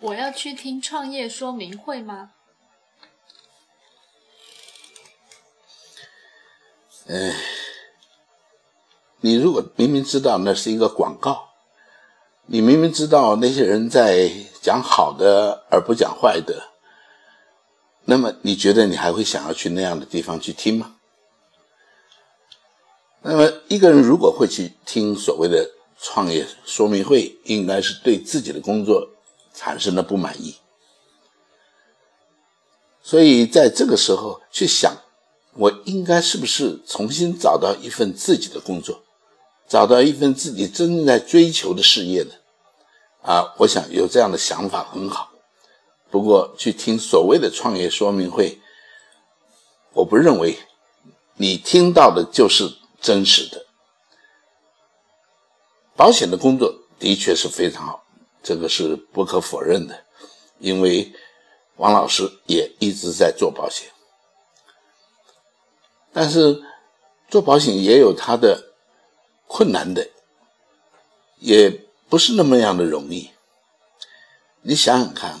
我要去听创业说明会吗？哎，你如果明明知道那是一个广告，你明明知道那些人在讲好的而不讲坏的，那么你觉得你还会想要去那样的地方去听吗？那么一个人如果会去听所谓的创业说明会，应该是对自己的工作产生了不满意，所以在这个时候去想，我应该是不是重新找到一份自己的工作，找到一份自己真正在追求的事业呢？啊，我想有这样的想法很好。不过去听所谓的创业说明会，我不认为你听到的就是真实的。保险的工作的确是非常好，这个是不可否认的，因为王老师也一直在做保险。但是做保险也有它的困难的，也不是那么样的容易。你想想看，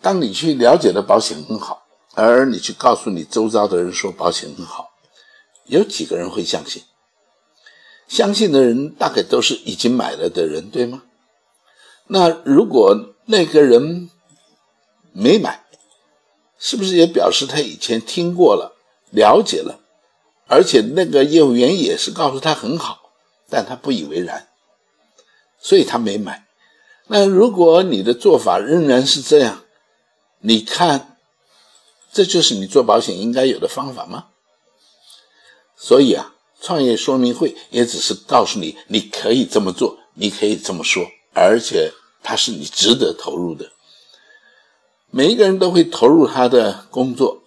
当你去了解了保险很好，而你去告诉你周遭的人说保险很好，有几个人会相信？相信的人大概都是已经买了的人，对吗？那如果那个人没买，是不是也表示他以前听过了、了解了，而且那个业务员也是告诉他很好，但他不以为然，所以他没买。那如果你的做法仍然是这样，你看，这就是你做保险应该有的方法吗？所以啊。创业说明会也只是告诉你，你可以这么做，你可以这么说，而且它是你值得投入的。每一个人都会投入他的工作，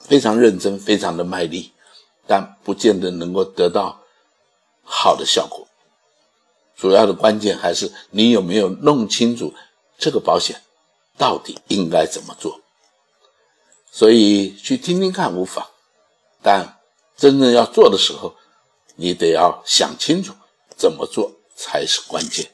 非常认真，非常的卖力，但不见得能够得到好的效果。主要的关键还是你有没有弄清楚这个保险到底应该怎么做。所以去听听看无妨，但。真正要做的时候，你得要想清楚怎么做才是关键。